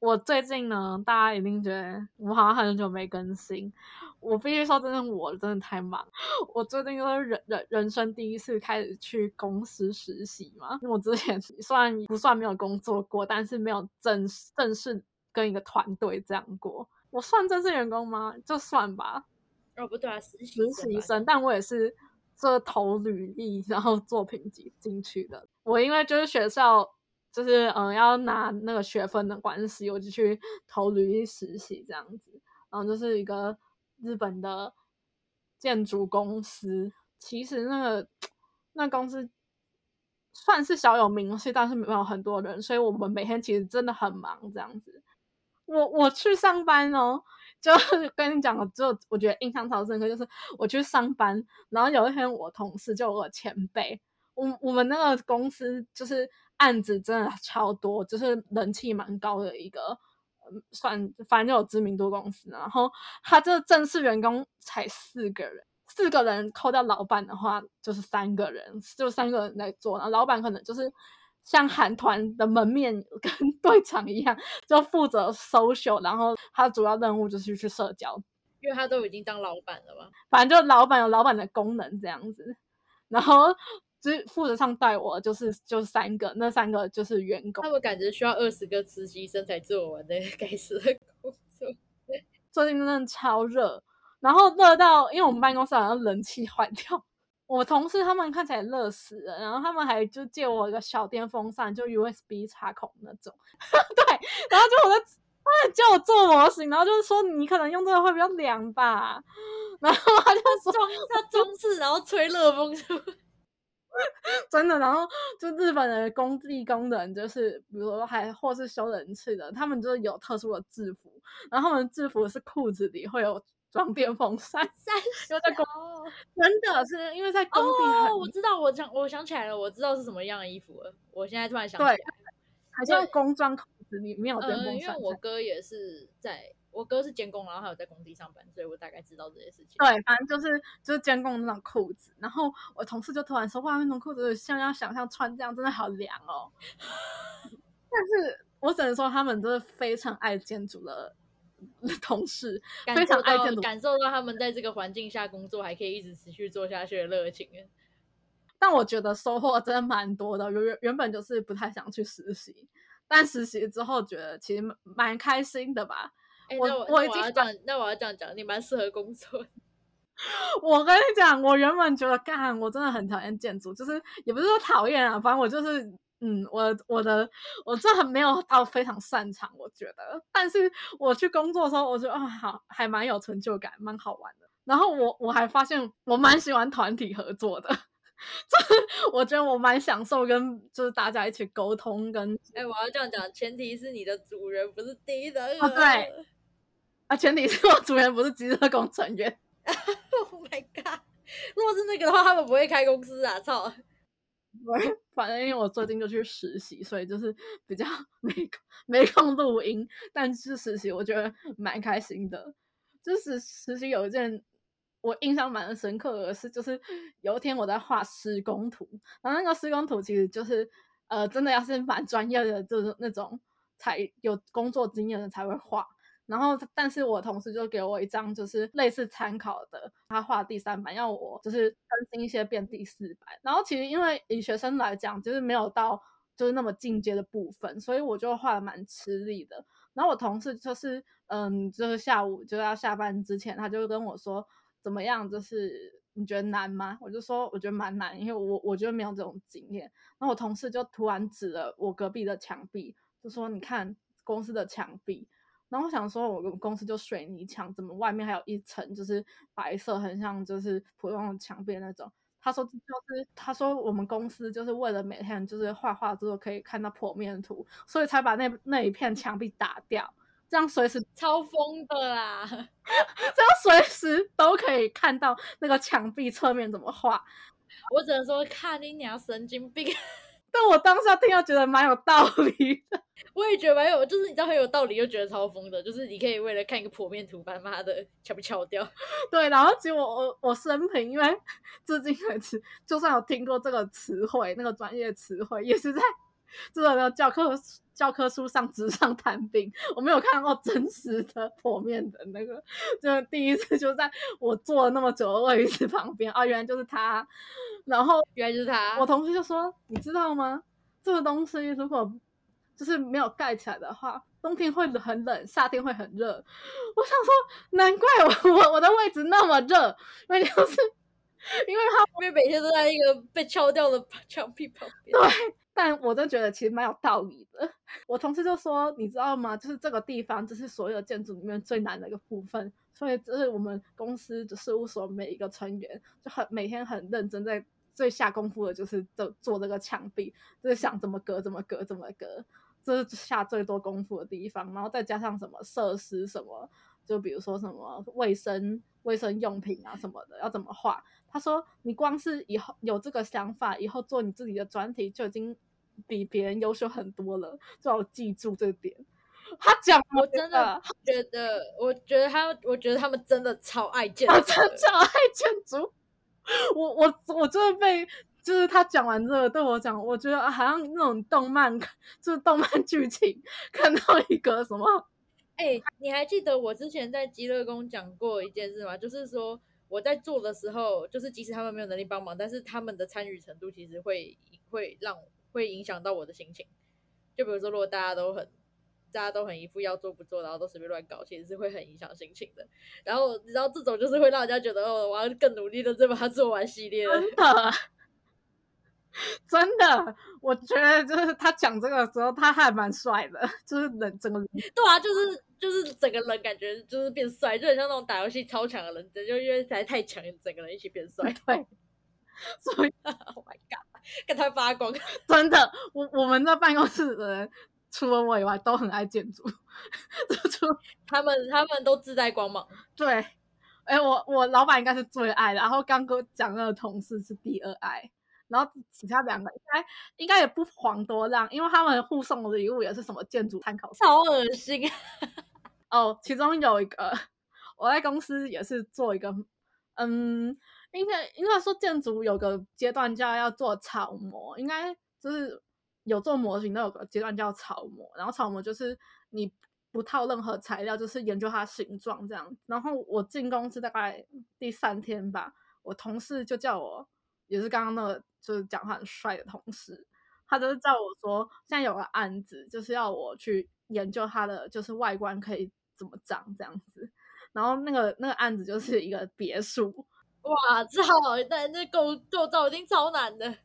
我最近呢，大家一定觉得我好像很久没更新。我必须说，真的，我真的太忙。我最近就是人人人生第一次开始去公司实习嘛，因为我之前虽然不算没有工作过，但是没有正正式跟一个团队这样过。我算正式员工吗？就算吧。哦，不对啊，实实习生，但我也是这投履历，然后作品集进去的。我因为就是学校。就是嗯，要拿那个学分的关系，我就去投履历实习这样子。然后就是一个日本的建筑公司，其实那个那公司算是小有名气，但是没有很多人，所以我们每天其实真的很忙这样子。我我去上班哦，就 跟你讲，就我觉得印象超深刻，就是我去上班，然后有一天我同事就我前辈，我我们那个公司就是。案子真的超多，就是人气蛮高的一个，算反正有知名度公司。然后他这正式员工才四个人，四个人扣掉老板的话就是三个人，就三个人在做。然后老板可能就是像韩团的门面跟 队长一样，就负责 social，然后他主要任务就是去社交，因为他都已经当老板了嘛。反正就老板有老板的功能这样子，然后。是负责上带我，就是就是三个，那三个就是员工。他们感觉需要二十个实习生才做完的该死的工作。最近真的超热，然后热到，因为我们办公室好像冷气坏掉，我同事他们看起来热死了，然后他们还就借我一个小电风扇，就 USB 插孔那种。对，然后就我在，他们叫我做模型，然后就是说你可能用这个会比较凉吧，然后他就装他装饰，然后吹热风出。真的，然后就日本的工地工人，就是比如说还或是修人次的，他们就是有特殊的制服，然后他们制服是裤子里会有装电风扇，因为在工，真的是因为在工地。哦，我知道，我想我想起来了，我知道是什么样的衣服了。我现在突然想起来，好像工装裤子里面有电风扇。因为我哥也是在。我哥是监工，然后还有在工地上班，所以我大概知道这些事情。对，反正就是就是监工那种裤子。然后我同事就突然说：“哇，那种裤子像要想象穿这样，真的好凉哦。”但是我只能说，他们都是非常爱建筑的 同事，非常爱建筑，感受到他们在这个环境下工作还可以一直持续做下去的热情。但我觉得收获真的蛮多的。原原本就是不太想去实习，但实习之后觉得其实蛮开心的吧。我我已经讲，那我要这样讲，你蛮适合工作。我跟你讲，我原本觉得干，我真的很讨厌建筑，就是也不是说讨厌啊，反正我就是，嗯，我我的我这很没有到非常擅长，我觉得。但是我去工作的时候，我觉得啊，好，还蛮有成就感，蛮好玩的。然后我我还发现，我蛮喜欢团体合作的。就是我觉得我蛮享受跟就是大家一起沟通跟。哎，我要这样讲，前提是你的主人不是第一人。哦，对。啊，前提是我主人不是机车工程员。Oh my god！如果是那个的话，他们不会开公司啊！操！反正因为我最近就去实习，所以就是比较 没没空录音。但是实习我觉得蛮开心的。就是实习有一件我印象蛮深刻的事，就是有一天我在画施工图，然后那个施工图其实就是呃，真的要是蛮专业的，就是那种才有工作经验的才会画。然后，但是我同事就给我一张，就是类似参考的，他画第三版，要我就是更新一些变第四版。然后其实因为以学生来讲，就是没有到就是那么进阶的部分，所以我就画的蛮吃力的。然后我同事就是，嗯，就是下午就要下班之前，他就跟我说怎么样，就是你觉得难吗？我就说我觉得蛮难，因为我我觉得没有这种经验。然后我同事就突然指了我隔壁的墙壁，就说你看公司的墙壁。然后我想说，我们公司就水泥墙，怎么外面还有一层就是白色，很像就是普通的墙壁那种。他说就是他说我们公司就是为了每天就是画画之后可以看到剖面图，所以才把那那一片墙壁打掉，这样随时超疯的啦，这样随时都可以看到那个墙壁侧面怎么画。我只能说看你娘神经病。但我当下听到觉得蛮有道理的。我也觉得蛮有，就是你知道很有道理，又觉得超疯的，就是你可以为了看一个剖面图，把妈的敲不敲掉？对，然后结果我我生平，因为 至今为止，就算有听过这个词汇，那个专业词汇，也是在这个教科教科书上纸上谈兵，我没有看过真实的 剖面的那个，就第一次就在我坐了那么久的位置旁边，啊，原来就是他，然后原来就是他，我同事就说，你知道吗？这个东西如果就是没有盖起来的话，冬天会很冷，夏天会很热。我想说，难怪我我我的位置那么热，因为就是因为他因为每天都在一个被敲掉的墙壁旁边。对，但我真觉得其实蛮有道理的。我同事就说，你知道吗？就是这个地方，就是所有建筑里面最难的一个部分。所以，这是我们公司的事务所每一个成员就很每天很认真在最下功夫的，就是做做这个墙壁，就是想怎么隔，怎么隔，怎么隔。这是下最多功夫的地方，然后再加上什么设施什么，就比如说什么卫生卫生用品啊什么的，要怎么画？他说你光是以后有这个想法，以后做你自己的专题就已经比别人优秀很多了，最好记住这点。他讲，我真的觉得，我觉得他，我觉得他们真的超爱建 筑，超爱建筑。我我我真的被。就是他讲完之后对我讲，我觉得好像那种动漫，就是动漫剧情 看到一个什么？哎，你还记得我之前在极乐宫讲过一件事吗？就是说我在做的时候，就是即使他们没有能力帮忙，但是他们的参与程度其实会会让会影响到我的心情。就比如说，如果大家都很大家都很一副要做不做，然后都随便乱搞，其实是会很影响心情的。然后你知道这种就是会让人家觉得哦，我要更努力的再把它做完系列。真的。真的，我觉得就是他讲这个时候，他还蛮帅的，就是人整个人。对啊，就是就是整个人感觉就是变帅，就很像那种打游戏超强的人，就因为实在太强，整个人一起变帅。对，所以，Oh my God，跟他发光。真的，我我们在办公室的人，除了我以外，都很爱建筑。除他们，他们都自带光芒。对，哎，我我老板应该是最爱的，然后刚哥讲那个同事是第二爱。然后其他两个应该应该也不遑多让，因为他们互送的礼物也是什么建筑参考书，超恶心。哦，其中有一个我在公司也是做一个，嗯，应该应该说建筑有个阶段叫要做草模，应该就是有做模型都有个阶段叫草模，然后草模就是你不套任何材料，就是研究它形状这样。然后我进公司大概第三天吧，我同事就叫我。也是刚刚那个，就是讲话很帅的同事，他就是叫我说，现在有个案子，就是要我去研究它的，就是外观可以怎么长这样子。然后那个那个案子就是一个别墅，哇，这好，但那构构造一定超难的。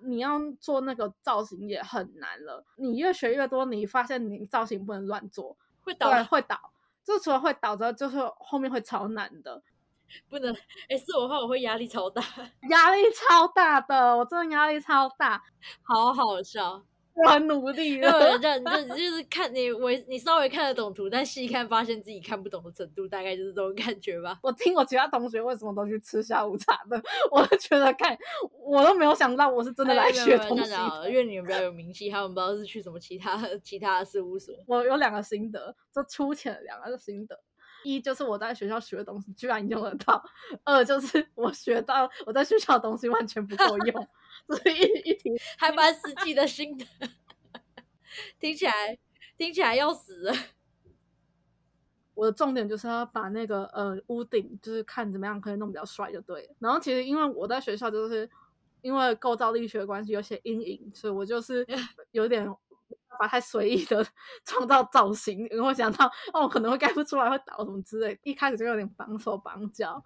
你要做那个造型也很难了，你越学越多，你发现你造型不能乱做，会倒，会倒。就除了会倒之后，就是后面会超难的。不能，哎，是我的话，我会压力超大，压力超大的，我真的压力超大，好好笑，我很努力了。对，这样就就是看你，我你稍微看得懂图，但细看发现自己看不懂的程度，大概就是这种感觉吧。我听我其他同学为什么都去吃下午茶的，我就觉得看我都没有想到我是真的来学东西，因为你们比较有名气，他们不知道是去什么其他其他的事务所。我有两个心得，就粗浅的两个心得。一就是我在学校学的东西居然用得到，二就是我学到我在学校的东西完全不够用，所以一一听 还蛮实际的心得，听起来听起来要死了。我的重点就是要把那个呃屋顶，就是看怎么样可以弄比较帅就对了。然后其实因为我在学校就是因为构造力学关系有些阴影，所以我就是有点。法太随意的 创造造型，然后想到哦可能会盖不出来，会倒什么之类，一开始就有点绑手绑脚。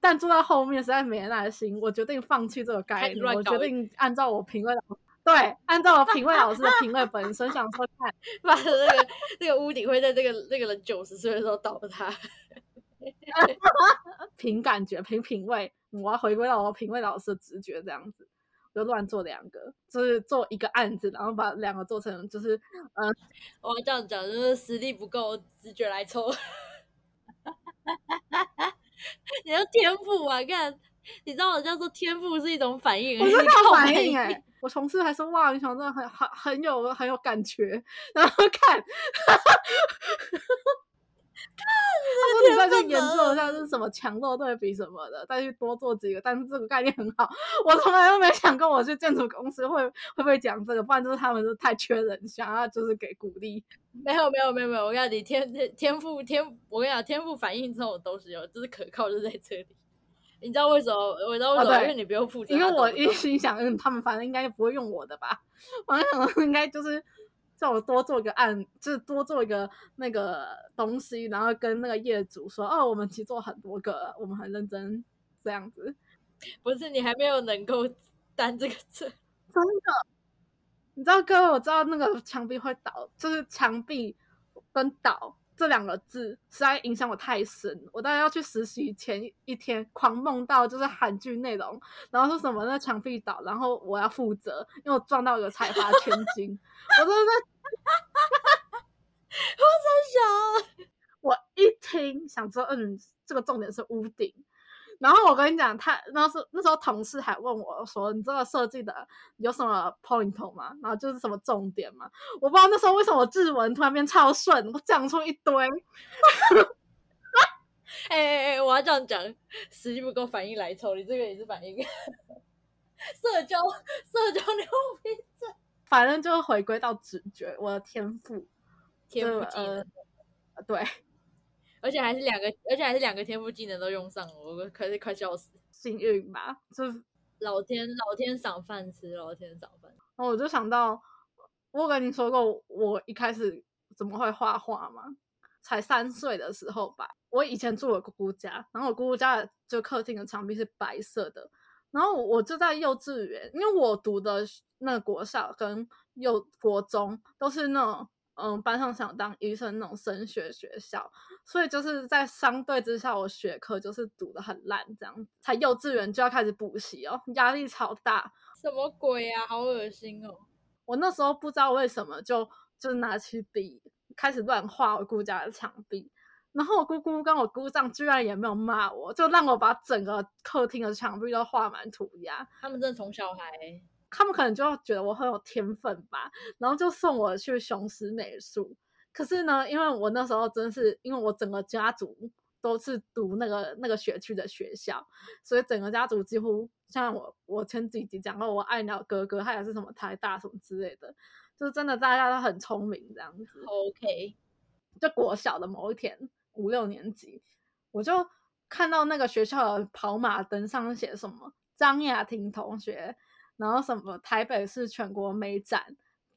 但做到后面实在没耐心，我决定放弃这个概念，我决定按照我评委老对，按照我评委老师的评委本身想说看，把那个那个屋顶会在这个那个人九十岁的时候倒塌。凭感觉，凭品味，我要回归到我品味老师的直觉这样子。就乱做两个，就是做一个案子，然后把两个做成，就是嗯，我这样讲，就是实力不够，直觉来抽。你要天赋啊！看，你知道我叫做天赋是一种反应，我是靠反应哎，我同事还说哇，你想真的很很很有很有感觉，然后看。他说：“你再去研究一下是什么强弱对比什么的，再去多做几个。但是这个概念很好，我从来都没想过我去建筑公司会会不会讲这个，不然就是他们是太缺人，想要就是给鼓励。没有没有没有没有，我跟你天天天赋天，我跟你讲天赋反应这种都是有，就是可靠就在这里。你知道为什么？我知道为什么？因为你不用负责。因为我一心想，嗯，他们反正应该不会用我的吧？我想应该就是。”叫我多做一个案，就是多做一个那个东西，然后跟那个业主说，哦，我们其实做很多个，我们很认真这样子。不是你还没有能够担这个责，真的？你知道各位，我知道那个墙壁会倒，就是墙壁跟倒。这两个字实在影响我太深，我大概要去实习前一天狂梦到就是韩剧内容，然后说什么那墙壁倒，然后我要负责，因为我撞到一个财阀千金，我真的，我真想，我一听想说，嗯，这个重点是屋顶。然后我跟你讲，他那时那时候同事还问我说：“你这个设计的有什么 point 吗？然后就是什么重点吗？”我不知道那时候为什么日文突然变超顺，我讲出一堆。哎哎哎，我要这样讲，时机不够，反应来凑，你这个也是反应。社交社交牛逼症，反正就回归到直觉，我的天赋，天赋技能，对。而且还是两个，而且还是两个天赋技能都用上了，我可是快笑死，幸运吧？就老天老天赏饭吃，老天赏饭。我就想到，我跟你说过，我一开始怎么会画画吗？才三岁的时候吧，我以前住我姑姑家，然后我姑姑家就客厅的墙壁是白色的，然后我就在幼稚园，因为我读的那个国小跟幼国中都是那种。嗯，班上想当医生那种升学学校，所以就是在相对之下，我学科就是读的很烂，这样才幼稚园就要开始补习哦，压力超大。什么鬼啊，好恶心哦！我那时候不知道为什么就就拿起笔开始乱画我姑家的墙壁，然后我姑姑跟我姑丈居然也没有骂我，就让我把整个客厅的墙壁都画满涂鸦。他们真的从小孩。他们可能就觉得我很有天分吧，然后就送我去雄狮美术。可是呢，因为我那时候真是，因为我整个家族都是读那个那个学区的学校，所以整个家族几乎像我，我前几集讲过，我爱鸟哥哥，他也是什么台大什么之类的，就是真的大家都很聪明这样子。OK，就国小的某一天五六年级，我就看到那个学校的跑马灯上写什么张雅婷同学。然后什么台北是全国美展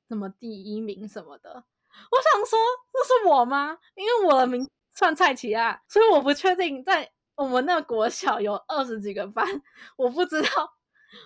什么第一名什么的，我想说这是我吗？因为我的名算蔡奇亚，所以我不确定在我们那个国小有二十几个班，我不知道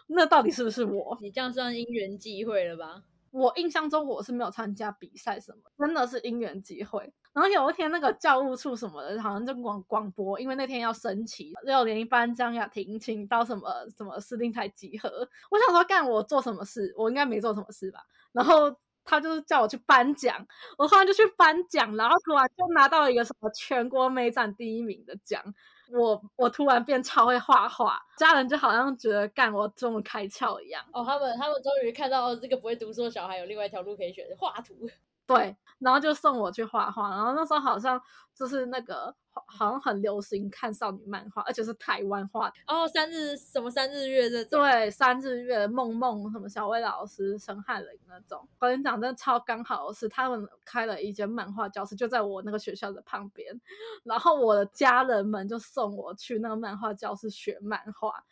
那到底是不是我。你这样算因缘际会了吧？我印象中我是没有参加比赛什么，真的是因缘际会。然后有一天，那个教务处什么的，好像就广广播，因为那天要升旗，六年一班张雅婷请到什么什么司令台集合。我想说，干我做什么事？我应该没做什么事吧？然后他就是叫我去颁奖，我后来就去颁奖，然后突然就拿到一个什么全国美展第一名的奖。我我突然变超会画画，家人就好像觉得干我终于开窍一样。哦，他们他们终于看到这个不会读书的小孩有另外一条路可以选，画图。对，然后就送我去画画，然后那时候好像就是那个好像很流行看少女漫画，而且是台湾画的哦，三日什么三日月这种，对，三日月梦梦什么小薇老师、陈汉林那种。我跟你讲，真的超刚好的是，他们开了一间漫画教室，就在我那个学校的旁边，然后我的家人们就送我去那个漫画教室学漫画，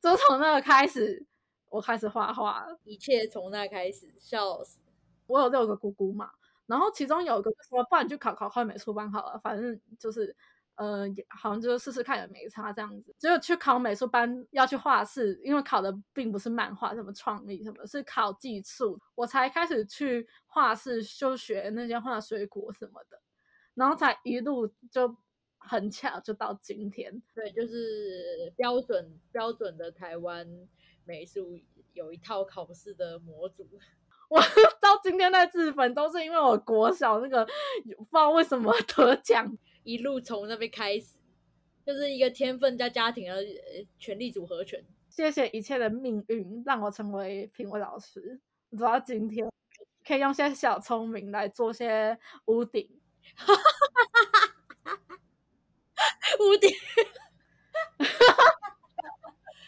就从那个开始，我开始画画，一切从那开始，笑死。我有六个姑姑嘛，然后其中有一个说，不然就考考考美术班好了，反正就是，呃，好像就是试试看也没差这样子。只有去考美术班要去画室，因为考的并不是漫画什么创意什么，是考技术，我才开始去画室就学那些画水果什么的，然后才一路就很巧就到今天。对，就是标准标准的台湾美术有一套考试的模组。我 到今天在日本都是因为我国小那个不知道为什么得奖，一路从那边开始，就是一个天分加家庭的权力组合拳。谢谢一切的命运让我成为评委老师，直到今天，可以用些小聪明来做些屋顶。屋顶，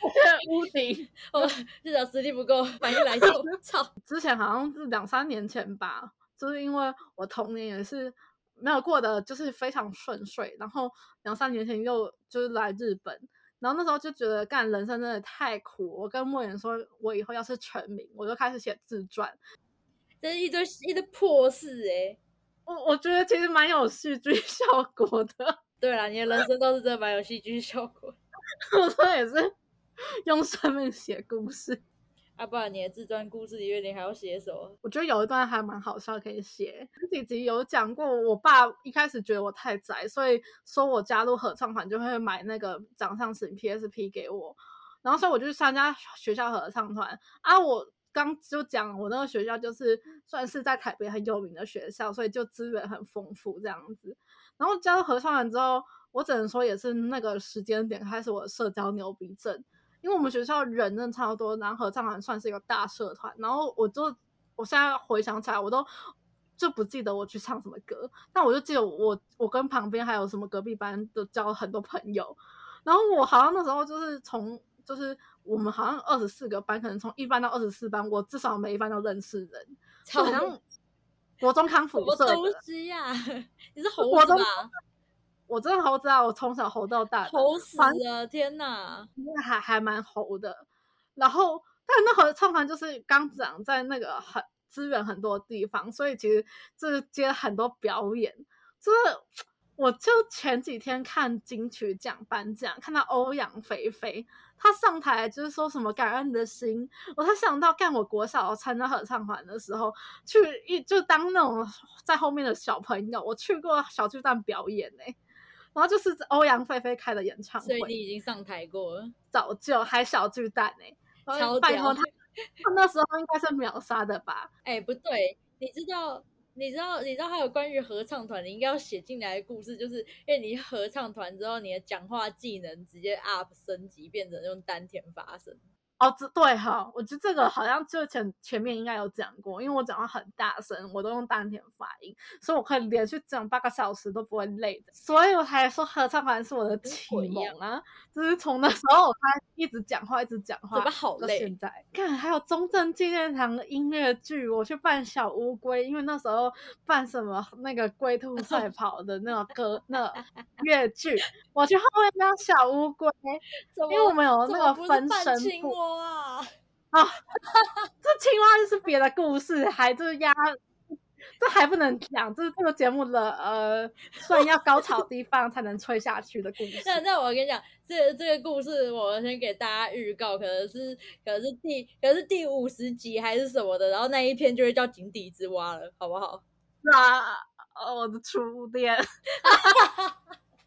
屋顶，我至少实力不够，反应来就操。之前好像是两三年前吧，就是因为我童年也是没有过得就是非常顺遂，然后两三年前又就是来日本，然后那时候就觉得干人生真的太苦。我跟莫言说，我以后要是成名，我就开始写自传，这是一堆一堆破事哎、我我觉得其实蛮有戏剧效果的，对啦，你的人生都是真的蛮有戏剧效果。我说也是 用生命写故事。啊，不然你的自传故事里面你还要写什么？我觉得有一段还蛮好笑，可以写。前几集有讲过，我爸一开始觉得我太宅，所以说我加入合唱团就会买那个掌上型 PSP 给我，然后所以我就去参加学校合唱团啊。我刚就讲我那个学校就是算是在台北很有名的学校，所以就资源很丰富这样子。然后加入合唱团之后，我只能说也是那个时间点开始我的社交牛逼症。因为我们学校人真的超多，然后合唱团算是一个大社团，然后我就我现在回想起来，我都就不记得我去唱什么歌，但我就记得我我跟旁边还有什么隔壁班都交了很多朋友，然后我好像那时候就是从就是我们好像二十四个班，可能从一班到二十四班，我至少每一班都认识人，就好像国中康复什么社的，东西呀、你是猴子吧？我真的猴子啊，我从小猴到大的，猴死了！天哪！那还还蛮猴的。然后，但那合唱团就是刚长在那个很资源很多的地方，所以其实就是接很多表演。就是 我就前几天看金曲奖颁奖，看到欧阳菲菲她上台就是说什么感恩的心，我才想到干我国小参加合唱团的时候，去一就当那种在后面的小朋友，我去过小巨蛋表演呢、然后就是欧阳菲菲开的演唱会，所以你已经上台过了，早就还小巨蛋呢、拜托他，他那时候应该是秒杀的吧？哎、不对，你知道，你知道，你知道还有关于合唱团，你应该要写进来的故事，就是因为你合唱团之后，你的讲话技能直接 up 升级，变成用丹田发声。哦，这对哈，我觉得这个好像就前前面应该有讲过，因为我讲话很大声，我都用丹田发音，所以我可以连续讲八个小时都不会累的，所以我才说合唱团是我的启蒙啊，就是从那时候我才一直讲话，一直讲话，嘴巴好累现在。看，还有中正纪念堂的音乐剧，我去扮小乌龟，因为那时候扮什么那个龟兔赛 跑的那种歌，那个乐剧，我去后面当小乌龟，因为我们有那个分身部。青蛙啊？啊，这青蛙就是别的故事，还就是压，这还不能讲，这是这个节目的呃，算要高潮地方才能吹下去的故事。那 那我跟你讲，这这个故事我先给大家预告，可能是可能是第可能是第五十集还是什么的，然后那一篇就会叫井底之蛙了，好不好啊，哦我的初恋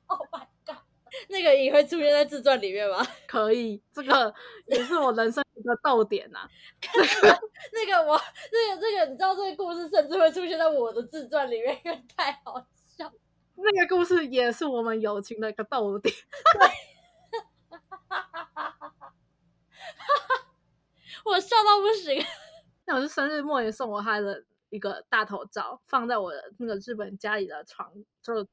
？Oh my god，那个也会出现在自传里面吗？可以，这个也是我人生一个逗点 呐、那个我这个这个，你知道这个故事甚至会出现在我的自传里面，因为太好笑。那个故事也是我们友情的一个逗点。我笑到不行。那我是生日莫言送我他的一个大头照，放在我的那个日本家里的床，就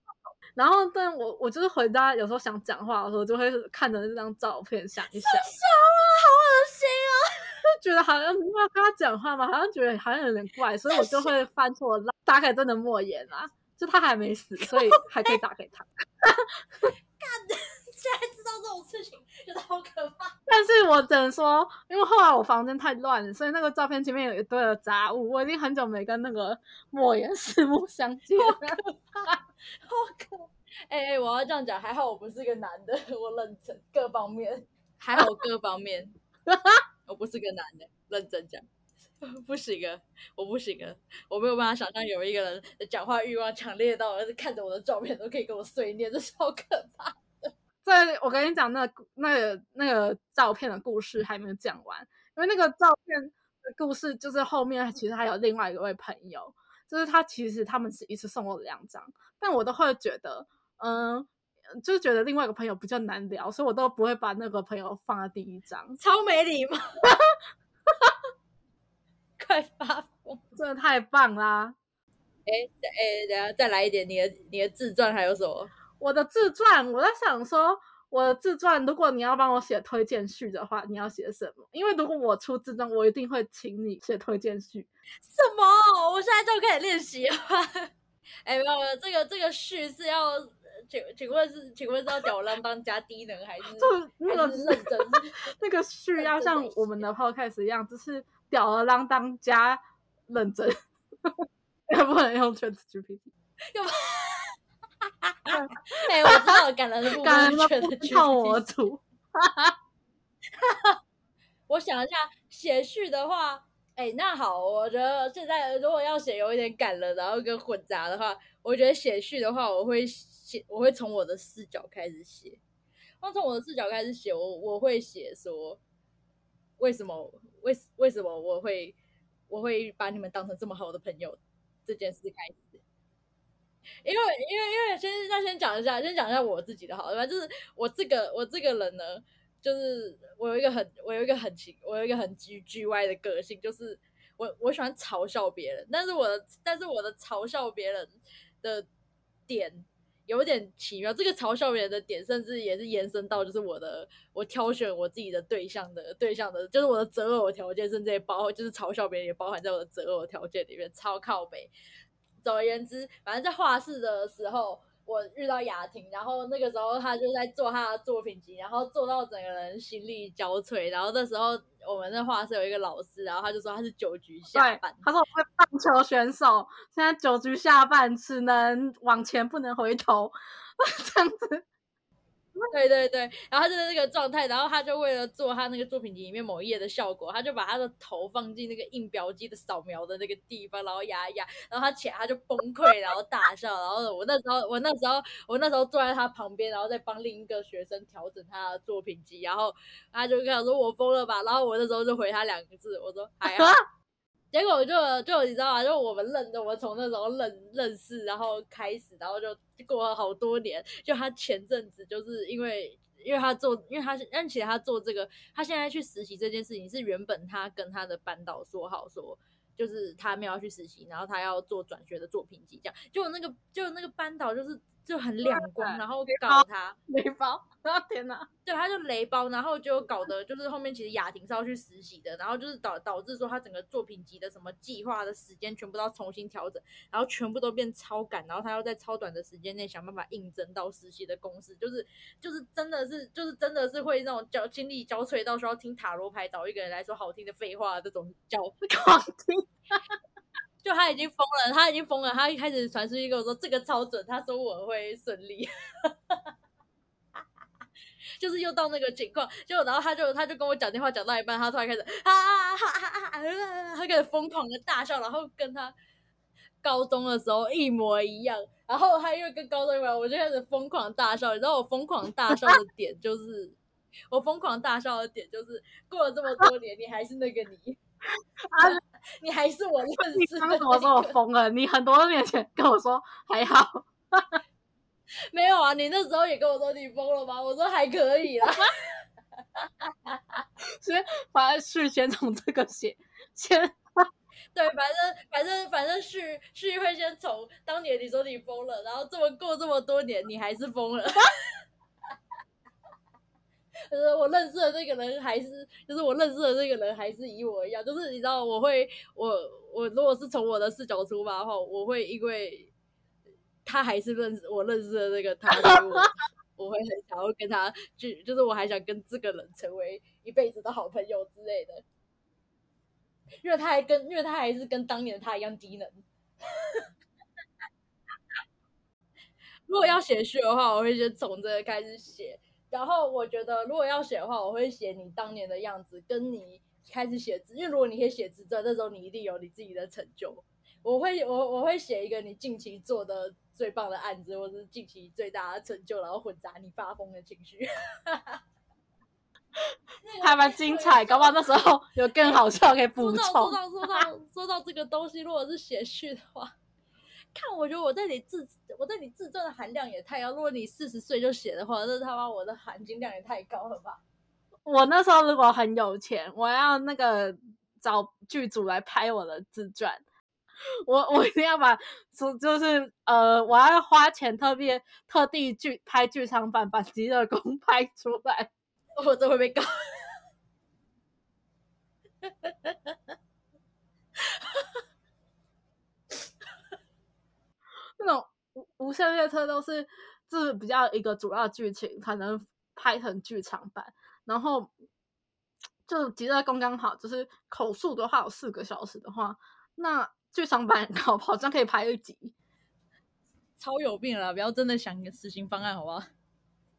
然后但我我就是回家有时候想讲话的时候，就会看着那张照片想一想，笑啊，好恶心啊！就觉得好像要跟他讲话嘛，好像觉得好像有点怪，所以我就会翻错打给真的莫言啊，就他还没死，所以还可以打给他。干 现在知道这种事情，觉得好可怕。但是我只能说，因为后来我房间太乱了，所以那个照片前面有一堆的杂物，我已经很久没跟那个莫言四目相见了。好可哎、欸，我要这样讲，还好我不是个男的，我认真各方面，还好各方面，我不是个男的，认真讲，不行啊，我不行啊，我没有办法想象有一个人的讲话欲望强烈到，看着我的照片都可以跟我碎念，这超可怕。在我跟你讲，那个那个那个照片的故事还没有讲完，因为那个照片的故事就是后面其实还有另外一位朋友，就是他其实他们是一次送我两张，但我都会觉得，嗯，就是觉得另外一个朋友比较难聊，所以我都不会把那个朋友放在第一张，超没礼貌，快发疯！真的太棒啦！哎哎，等下再来一点，你的你的自传还有什么？我的自传，我在想说。我的自传，如果你要帮我写推荐序的话，你要写什么？因为如果我出自传，我一定会请你写推荐序。什么？我现在就可以练习了。哎，没有，这个这个序是要请请问是请问是要吊郎当加低能还是 那个认真？那个序要像我们的 podcast 一样，就是吊儿郎当加认真，要不能用 Chat GPT。要不？哎，我知道感人的部分全靠我组。我想一下，写序的话，哎，那好，我觉得现在如果要写有一点感人，然后跟混杂的话，我觉得写序的话，我会写，我会从我的视角开始写。那从我的视角开始写，我我会写说，为什么为为什么我会我会把你们当成这么好的朋友这件事开始。因为因为因为先那先讲一下，先讲一下我自己的好，吧？就是我这个我这个人呢，就是我有一个很我有一个很奇我有一个很居居歪的个性，就是我我喜欢嘲笑别人，但是我的但是我的嘲笑别人的点有点奇妙，这个嘲笑别人的点，甚至也是延伸到就是我的我挑选我自己的对象的对象的，就是我的择偶条件，甚至也包就是嘲笑别人也包含在我的择偶条件里面，超靠北。总而言之，反正在画室的时候，我遇到雅婷，然后那个时候她就在做她的作品集，然后做到整个人心力交瘁。然后那时候我们那画室有一个老师，然后他就说他是九局下半，他说我是棒球选手，现在九局下半只能往前不能回头，这样子。对 对对，然后就是那个状态，然后他就为了做他那个作品集里面某一页的效果，他就把他的头放进那个印表机的扫描的那个地方，然后压一压，然后他起来他就崩溃，然后大笑，然后我那时候我那时候我那时候坐在他旁边，然后再帮另一个学生调整他的作品集，然后他就跟他说我疯了吧，然后我那时候就回他两个字，我说还好。结果就就你知道吗？就我们认，我们从那时候认认识，然后开始，然后就过了好多年。就他前阵子就是因为，因为他做，因为他而且他做这个，他现在去实习这件事情是原本他跟他的班导说好说，就是他没有去实习，然后他要做转学的作品集，这样。就那个就那个班导就是就很亮光，然后搞他雷包。啊天哪！对，他就雷包，然后就搞得就是后面其实雅婷是要去实习的，然后就是导导致说他整个作品集的什么计划的时间全部都要重新调整，然后全部都变超赶，然后他要在超短的时间内想办法应征到实习的公司，就是就是真的是就是真的是会那种交精力交瘁到时候听塔罗牌找一个人来说好听的废话这种叫 好听，就他已经疯了，他已经疯了，他一开始传出去跟我说这个超准，他说我会顺利。就是又到那个情况，就然后他就他就跟我讲电话讲到一半，他突然开始啊啊啊哈哈哈，他开始疯狂的大笑，然后跟他高中的时候一模一样，然后他又跟高中一样，我就开始疯狂大笑。你知道我疯狂大笑的点就是，我疯狂大笑的点就是过了这么多年，你还是那个你啊，你还是我认识。他怎么说我疯了？你很多年前跟我说还好。没有啊，你那时候也跟我说你疯了吗？我说还可以啦。所以反正序先从这个写，先对，反正反正反正序序会先从当年你说你疯了，然后这么过这么多年你还是疯了。呃，我认识的这个人还是，就是我认识的这个人还是以我一样，就是你知道，我会我我如果是从我的视角出发的话，我会因为。他还是认识我认识的那个他，所以我我会很想要跟他，就就是我还想跟这个人成为一辈子的好朋友之类的，因为他还跟，因为他还是跟当年的他一样低能。如果要写序的话，我会先从这个开始写，然后我觉得如果要写的话，我会写你当年的样子，跟你开始写字，因为如果你可以写字，这那时候你一定有你自己的成就。我会我我会写一个你近期做的。最棒的案子，或者是近期最大的成就，然后混杂你发疯的情绪，还蛮精彩。搞不好那时候有更好笑可以补充。说到说到说到说到这个东西，如果是写序的话，看，我觉得我在你自我在你自传的含量也太高。如果你四十岁就写的话，那他妈我的含金量也太高了吧？我那时候如果很有钱，我要那个找剧组来拍我的自传，我我一定要把就就是呃，我要花钱特别特地剧拍剧场版，把极乐宫拍出来。我这会被告。那种无无限列车都是就是比较一个主要剧情才能拍成剧场版，然后就极乐宫刚好就是口述的话有四个小时的话，那剧场版 好好像可以拍一集，超有病了！不要真的想一个实行方案，好不好？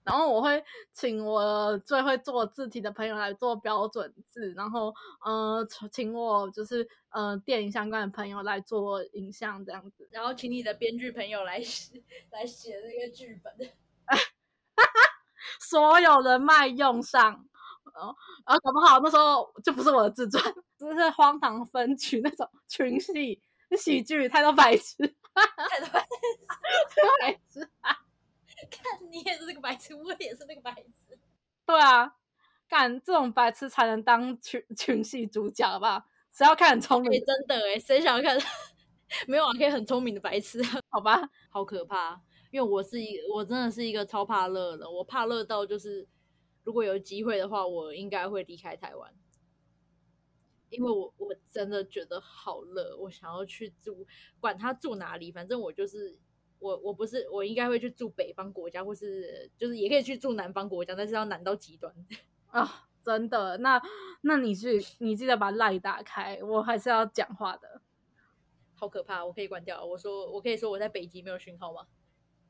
然后我会请我最会做字体的朋友来做标准字，然后呃，请我就是呃电影相关的朋友来做影像这样子，然后请你的编剧朋友来写来写那个剧本，所有人脉用上，然后然后搞不好那时候就不是我的自传，就是荒唐分曲那种群戏喜剧，太多白痴，太多白痴。看你也是那个白痴，我也是那个白痴。对啊，干这种白痴才能当群群戏主角吧？谁要看很聪明？真的哎，谁想要看？没有啊，可以很聪明的白痴，好吧？好可怕，因为我是一，我真的是一个超怕热的。我怕热到就是，如果有机会的话，我应该会离开台湾，因为我我真的觉得好热，我想要去住，管他住哪里，反正我就是。我我不是我应该会去住北方国家，或是就是也可以去住南方国家，但是要难到极端 啊！真的，那那你是你记得把赖打开，我还是要讲话的，好可怕！我可以关掉。我说我可以说我在北极没有讯号吗？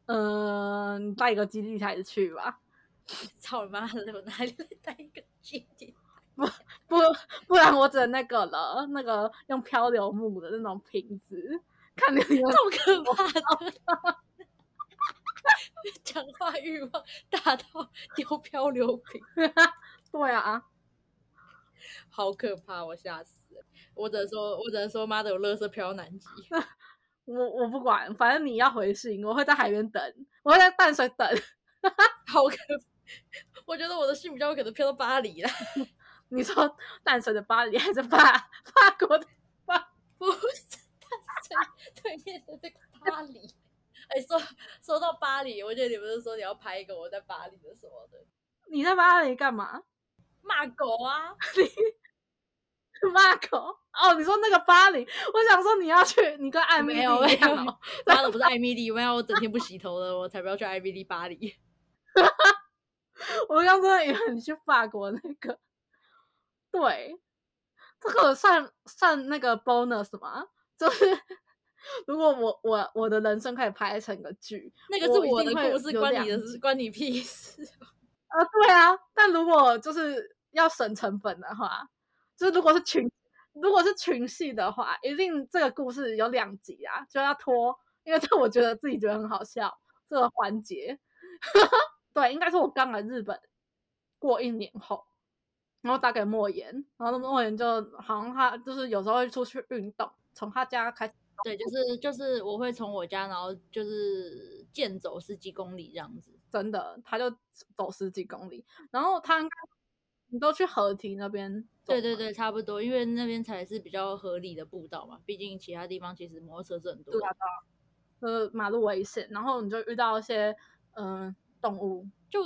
嗯，带一个基地台去吧。操你妈的！我哪里带一个基地？不不不然我只能那个了，那个用漂流木的那种瓶子。看你这么可怕的，讲话欲望大到丢漂流瓶，对啊，好可怕，我吓死了。我只能说，我只能说，妈的，有乐色漂南极。我我不管，反正你要回信，我会在海边等，我会在淡水等。好可，我觉得我的信比较可能飘到巴黎了。你说淡水的巴黎还是法法国的巴？不是。对面的那个巴黎，哎，说说到巴黎，我记得你不是说你要拍一个我在巴黎的什么的？你在巴黎干嘛？骂狗啊！你骂狗？哦，你说那个巴黎，我想说你要去，你跟艾米丽没有没有，妈的不是艾米丽，我要我整天不洗头的，我才不要去艾米丽巴黎。我刚说也很去法国那个，对，这个算算那个 bonus 吗？就是 如果我我我的人生可以拍成个剧，那个是我的故事，关你的事，关你屁事 啊！对啊，但如果就是要省成本的话，就是如果是群如果是群戏的话，一定这个故事有两集啊，就要拖，因为这我觉得自己觉得很好笑这个环节。对，应该是我刚来日本过一年后，然后打给莫言，然后莫言就好像他就是有时候会出去运动。从他家开始，对，就是就是我会从我家，然后就是健走十几公里这样子，真的，他就走十几公里，然后他你都去河堤那边，对对对，差不多，因为那边才是比较合理的步道嘛，毕竟其他地方其实摩托车是很多，对啊，呃，马路危险，然后你就遇到一些嗯动物，就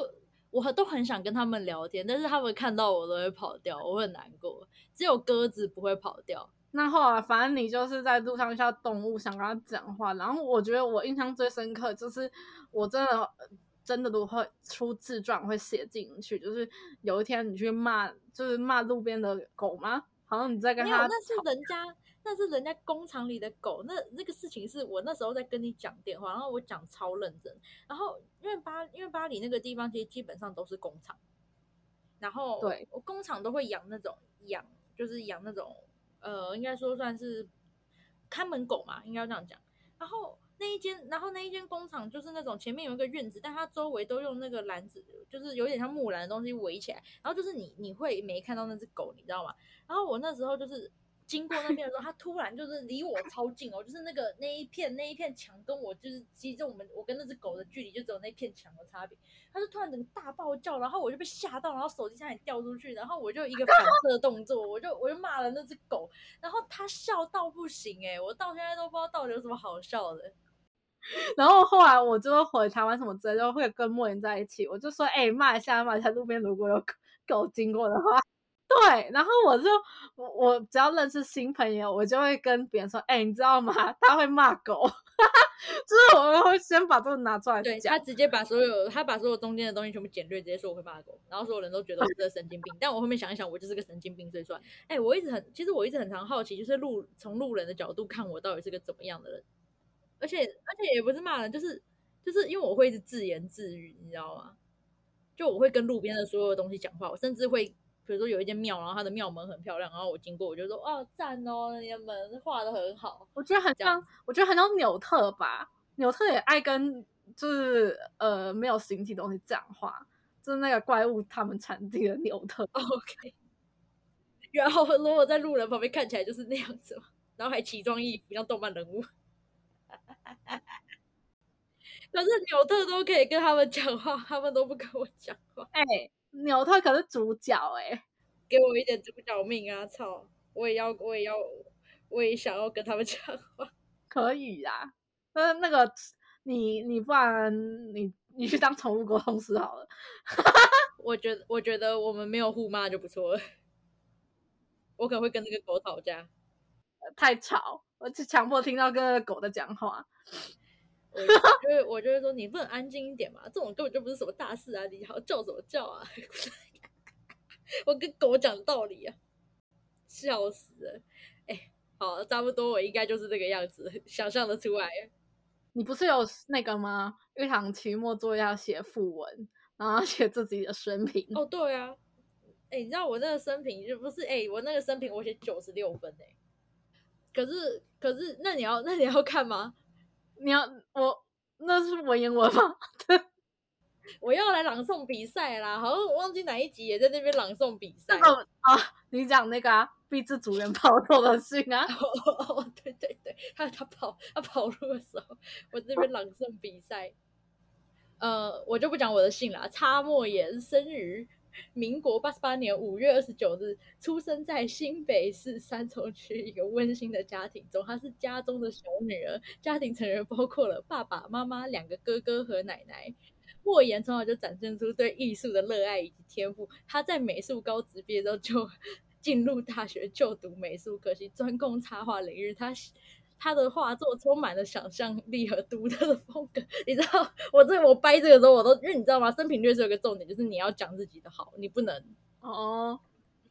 我都很想跟他们聊天，但是他们看到我都会跑掉，我会很难过，只有鸽子不会跑掉。那后来，反正你就是在路上遇到动物，想跟它讲话。然后我觉得我印象最深刻，就是我真的真的都会出自传会写进去。就是有一天你去骂，就是骂路边的狗吗？好像你在跟他，那是人家，那是人家工厂里的狗。那那个事情是我那时候在跟你讲电话，然后我讲超认真。然后因为巴，因为巴黎那个地方其实基本上都是工厂，然后对，我工厂都会养那种养，就是养那种。呃，应该说算是看门狗嘛，应该这样讲。然后那一间，然后那一间工厂就是那种前面有一个院子，但它周围都用那个篮子，就是有点像木兰的东西围起来。然后就是你你会没看到那只狗，你知道吗？然后我那时候就是经过那边的时候，他突然就是离我超近哦，就是那个那一片那一片墙跟我就是其实我们我跟那只狗的距离就只有那片墙的差别。他就突然整个大爆叫，然后我就被吓到，然后手机差点掉出去，然后我就一个反射动作，我就我就骂了那只狗，然后他笑到不行哎、我到现在都不知道到底有什么好笑的。然后后来我就回台湾什么之类，就会跟莫言在一起，我就说，哎、骂一下，骂一下，路边如果有狗经过的话，对，然后我就我我只要认识新朋友，我就会跟别人说，哎、你知道吗？他会骂狗，就是我会先把这个拿出来讲对他，直接把所有他把所有中间的东西全部简略，直接说我会骂狗，然后所有人都觉得我是个神经病。但我后面想一想，我就是个神经病，所以说，哎、我一直很，其实我一直很常好奇，就是路从路人的角度看我到底是个怎么样的人，而且而且也不是骂人，就是就是因为我会一直自言自语，你知道吗？就我会跟路边的所有东西讲话，我甚至会。比如说有一间庙，然后它的庙门很漂亮，然后我经过，我就说哦赞哦，你的门画的很好。我觉得很像，我觉得很像纽特吧，纽特也爱跟就是呃没有形体的东西讲话，就是那个怪物他们产地的纽特。OK，然后如果在路人旁边看起来就是那样子嘛，然后还奇装异服，像动漫人物。可是纽特都可以跟他们讲话，他们都不跟我讲话，哎、纽特可是主角哎、给我一点主角命啊！操，我也要，我也要，我也想要跟他们讲话。可以啦。那那个你你不然你你去当宠物沟通师好了。我觉得，我觉得我们没有互骂就不错了。我可能会跟那个狗吵架。太吵，而且强迫听到跟狗在讲话。我就会 我就会说你不能安静一点嘛，这种根本就不是什么大事啊，你好叫什么叫啊？我跟狗讲道理啊，笑死了！哎、好，差不多我应该就是这个样子，想象的出来。你不是有那个吗？一堂期末作业要写副文，然后要写自己的生平。哦，对啊，哎、你知道我那个生平就不是哎、我那个生平我写九十六分哎、可是可是那你要那你要看吗？你要我那是文言文吗？我要来朗诵比赛啦，好像我忘记哪一集也在那边朗诵比赛。这个啊，你讲那个啊，壁纸组员跑错的信啊，哦 哦哦，对对对，他他跑他跑路的时候，我这边朗诵比赛，呃，我就不讲我的姓啦。叉莫言生于民国八十八年五月二十九日，出生在新北市三重区一个温馨的家庭中。她是家中的小女儿，家庭成员包括了爸爸妈妈、两个哥哥和奶奶。莫言从小就展现出对艺术的热爱以及天赋。他在美术高职毕业之后就 进入大学就读美术可惜，专攻插画领域。他他的画作充满了想象力和独特的风格。你知道，我这我掰这个时候，我都因为你知道吗？生平略是有个重点，就是你要讲自己的好，你不能哦，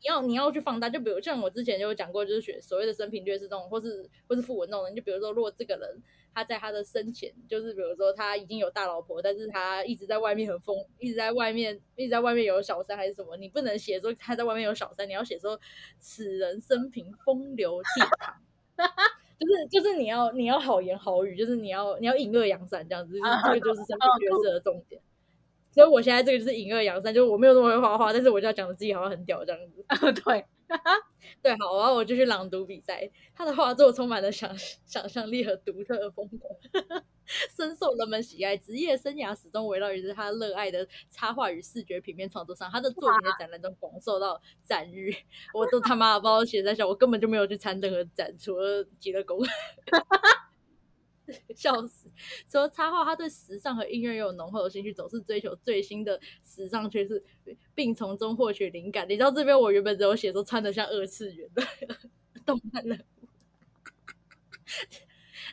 你要你要去放大，就比如像我之前就有讲过，就是学所谓的生平略是这种，或是或是副文那种人，就比如说，如果这个人他在他的生前，就是比如说他已经有大老婆，但是他一直在外面很疯，一直在外面一直在外面有小三还是什么，你不能写说他在外面有小三，你要写说此人生平风流倜傥。就是就是你要你要好言好语，就是你要你要引恶扬善这样子，这个就是三个角色的重点。所以我现在这个就是隐恶扬善，就是我没有那么会画画，但是我就要讲的自己好像很屌这样子。对，对，好，然后我就去朗读比赛。他的画作充满了想 想象力和独特的风格，深受人们喜爱。职业生涯始终围绕于他热爱的插画与视觉平面创作上。他的作品在展览中广受到赞誉。我都他妈的不知道写在想，我根本就没有去参任何展，除了极乐宫。笑死！除了插画，他对时尚和音乐也有浓厚的兴趣，总是追求最新的时尚趋势，并从中获取灵感。你知道这边我原本只有写说穿的像二次元的 动漫人物，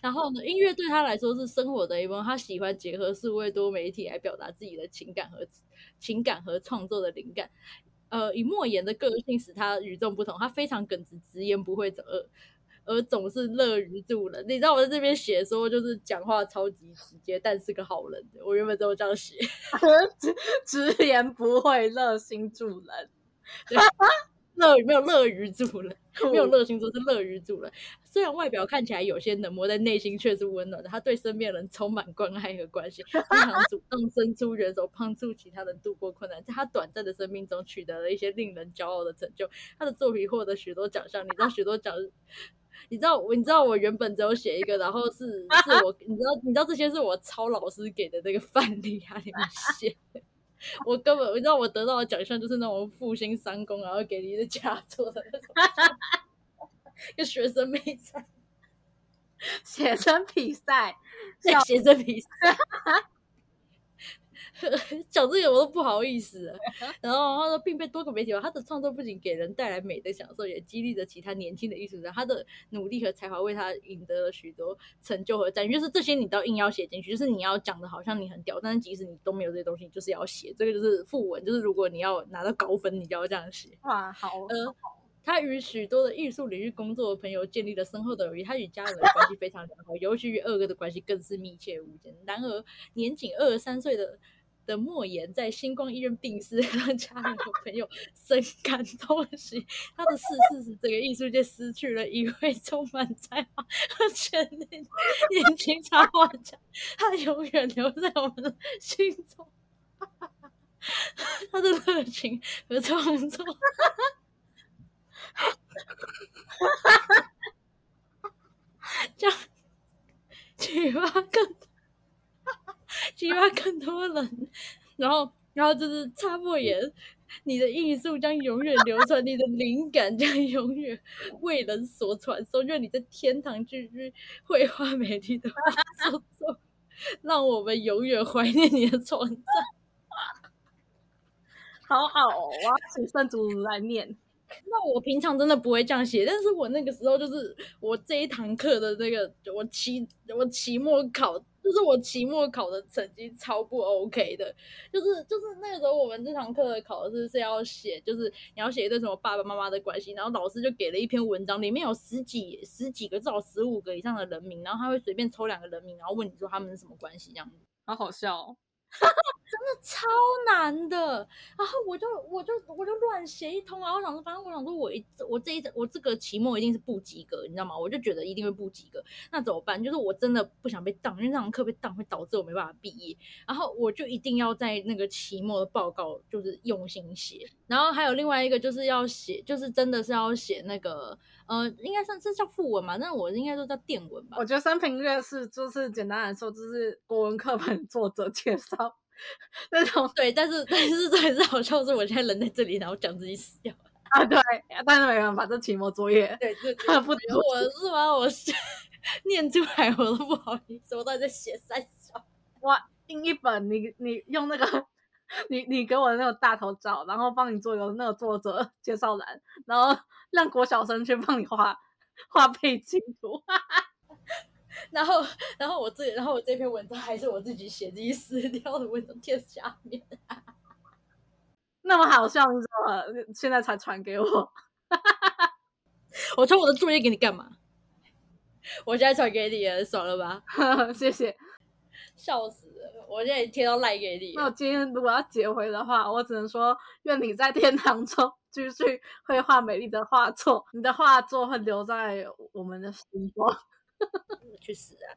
然后呢，音乐对他来说是生活的一部分，他喜欢结合数位多媒体来表达自己的情感和情感和创作的灵感。呃，以莫言的个性使他与众不同，他非常耿直直言，不会走恶。而总是乐于助人。你知道我在这边写说，就是讲话超级直接，但是个好人。我原本都这样写，直直言不讳，热心助人。乐没有乐于助人，没有乐心助是乐于助人。虽然外表看起来有些冷漠，但内心却是温暖的。他对身边人充满关爱和关心，经常主动伸出援手，帮助其他人度过困难。在他短暂的生命中，取得了一些令人骄傲的成就。他的作品获得许多奖项，你知道许多奖，你知道我，你知道我原本只有写一个，然后是 是我，你知道你知道这些是我抄老师给的那个范例啊，你们写。我根本，你知道我得到的奖项就是那种复兴三公，然后给你的佳作的那种，跟学生比赛，写生比赛，写生比赛。讲这个我都不好意思，然后他说，并被多个媒体他的创作不仅给人带来美的享受，也激励着其他年轻的艺术家。他的努力和才华为他赢得了许多成就和赞誉。就是这些你都硬要写进去，就是你要讲的好像你很屌，但是即使你都没有这些东西，你就是要写。这个就是副文，就是如果你要拿到高分，你就要这样写。哇，好，呃。他与许多的艺术领域工作的朋友建立了深厚的友谊，他与家人的关系非常良好，尤其与二哥的关系更是密切无间。然而，年仅二十三岁的。的莫言在星光医院病逝，让家人和朋友深感痛惜。他的逝世使这个艺术界失去了一位充满才华和潜力的年轻插画家，他永远留在我们的心中。他的热情和创作，将 启发更。激发更多人，然后，然后就是插破眼，你的艺术将永远流传，你的灵感将永远为人所传颂。愿你在天堂继续绘画美丽的画作，让我们永远怀念你的存在。好好，我要请圣祖来念。那我平常真的不会这样写，但是我那个时候就是我这一堂课的那个，我期我期末考。就是我期末考的成绩超不 OK 的，就是就是那个时候我们这堂课的考试是要写，就是你要写一对什么爸爸妈妈的关系，然后老师就给了一篇文章，里面有十几十几个至少十五个以上的人名，然后他会随便抽两个人名，然后问你说他们是什么关系这样子，好好笑。真的超难的，然后我就我就我就乱写一通，然后想说，反正我想说，我一我这一我这个期末一定是不及格，你知道吗？我就觉得一定会不及格，那怎么办？就是我真的不想被当，因为那堂课被当会导致我没办法毕业，然后我就一定要在那个期末的报告就是用心写，然后还有另外一个就是要写，就是真的是要写那个。呃，应该算是叫副文嘛，但是我应该说叫电文吧。我觉得三平乐是就是简单来说，就是国文课本作者介绍 那种。对，但是但是这也是好笑，是我现在人在这里，然后讲自己死掉啊。对，但是没办法，这期末作业。对，这 不我是吗？我 念出来我都不好意思，我到底在写三小。哇，印一本，你你用那个。你你给我那个大头照，然后帮你做一个那个作者介绍栏，然后让郭晓生去帮你画画背景图，然后然后我这然后我这篇文章还是我自己写自己撕掉的文章贴下面，那么好笑，你怎么现在才传给我？我传我的作业给你干嘛？我现在传给你了，爽了吧？谢谢，笑死。我现在贴到赖给你。那我今天如果要结回的话，我只能说愿你在天堂中继续绘画美丽的画作，你的画作会留在我们的心中。去死啊！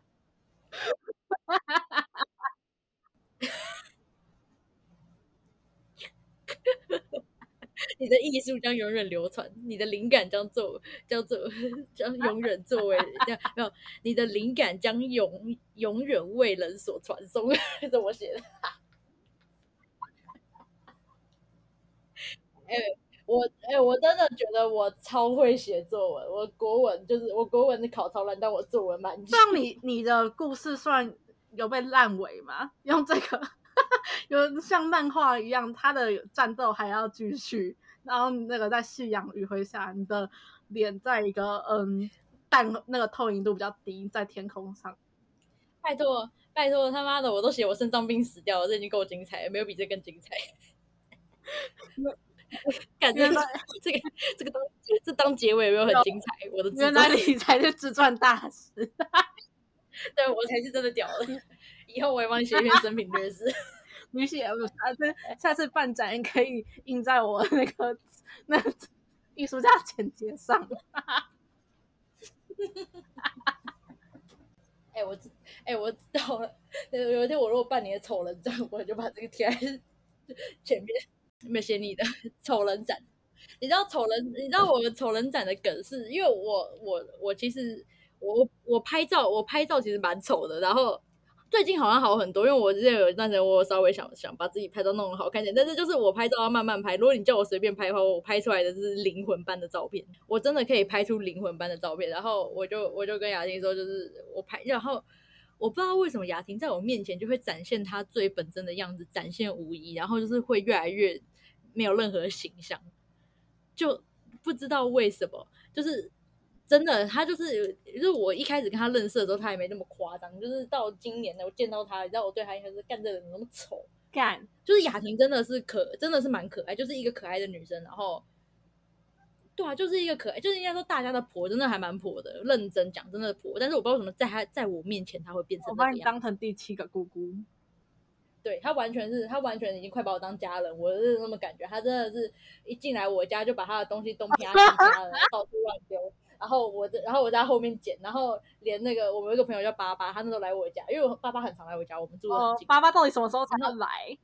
你的艺术将永远流传，你的灵感将作叫做将永远作为没有，你的灵感将 永永远为人所传颂，这我写的。哎，我哎，我真的觉得我超会写作文，我国文就是我国文的考超烂，但我作文蛮。像你你的故事算有被烂尾吗？用这个。有像漫画一样，他的战斗还要继续，然后那个在夕阳余晖下，你的脸在一个嗯淡那个透明度比较低，在天空上。拜托拜托他妈的，我都写我肾脏病死掉了，这已经够精彩了，没有比这更精彩。感觉 这个这个当这当结尾有没有很精彩？我的原来你才是自传大师，对我才是真的屌了。以后我也帮你写一篇生平略史。你写，下次下次办展可以印在我那个那艺术家剪接上。哎、我知哎、我知道了。有有一天我如果办你的丑人展，我就把这个贴在前面，没写你的丑人展。你知道丑人，你知道我们丑人展的梗是因为我我我其实我我拍照我拍照其实蛮丑的，然后最近好像好很多，因为我之前有一段时间我稍微想想把自己拍照弄得好看点，但是就是我拍照要慢慢拍，如果你叫我随便拍的话，我拍出来的是灵魂般的照片，我真的可以拍出灵魂般的照片。然后我就我就跟雅婷说，就是我拍，然后我不知道为什么雅婷在我面前就会展现她最本真的样子，展现无疑，然后就是会越来越没有任何形象，就不知道为什么，就是真的，她就是就是我一开始跟她认识的时候，她也没那么夸张，就是到今年呢，我见到她，你知道我对她应该是干这人怎么那么丑，干，就是雅婷真的是可真的是蛮可爱，就是一个可爱的女生，然后。对啊，就是一个可爱，就是应该说大家的婆真的还蛮婆的，认真讲真的婆，但是我不知道为什么在他在我面前他会变成我把你当成第七个姑姑。对他完全是，他完全已经快把我当家人，我是那么感觉。他真的是一进来我家就把他的东西东拼西啪的到处乱丢，然后我在然后我在后面捡，然后连那个我们有一个朋友叫爸爸，他那时候来我家，因为我爸爸很常来我家，我们住的近。，爸爸到底什么时候才能来？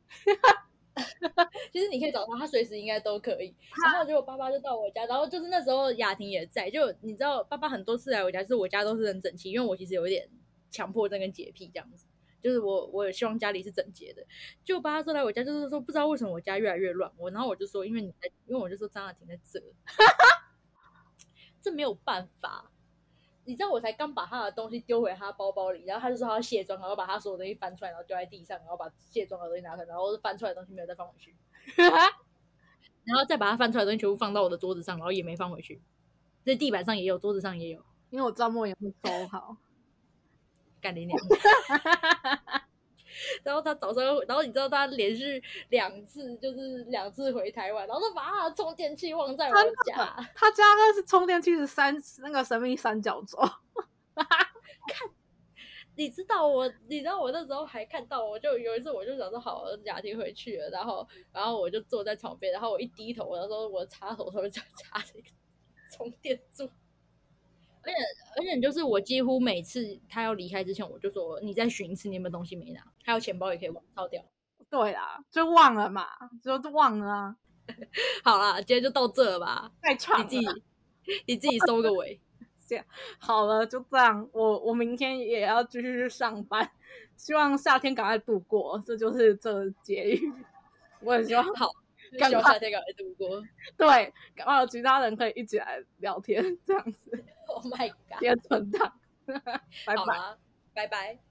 其实你可以找他，他随时应该都可以。然后结果爸爸就到我家，然后就是那时候雅婷也在，就你知道爸爸很多次来我家，就是我家都是很整齐，因为我其实有一点强迫症跟洁癖这样子。就是我，我也希望家里是整洁的。就爸爸说来我家，就是说不知道为什么我家越来越乱。我然后我就说，因为你在，因为我就说张雅婷在这，这没有办法。你知道我才刚把他的东西丢回他包包里，然后他就说他要卸妆，然后把他所有东西翻出来，然后丢在地上，然后把卸妆的东西拿出来，然后翻出来的东西没有再放回去，然后再把他翻出来的东西全部放到我的桌子上，然后也没放回去。在地板上也有，桌子上也有，因为我知道莫言会收好。干你娘！然后他早上，然后你知道他连续两次，就是两次回台湾，然后他把他的充电器忘在我家。他家那是充电器是三那个神秘三角洲，你知道我，你知道我那时候还看到，我就有一次我就想说，好，雅婷回去了，然后然后我就坐在床边，然后我一低头，那时候我的插头上面就插着一个充电柱。而且而且就是我几乎每次他要离开之前，我就说你再寻一次，你有没有东西没拿？还有钱包也可以忘烧掉。对啦，就忘了嘛，就忘了啊，好啦，今天就到这了吧，太长了。你自己你自己收个尾。这样好了，就这样。我我明天也要继续去上班，希望夏天赶快度过。这就是这个结语。我也希望好，赶快希望夏天赶快度过。对，赶快有其他人可以一起来聊天，这样子 Oh my god！别存档。拜拜。拜拜。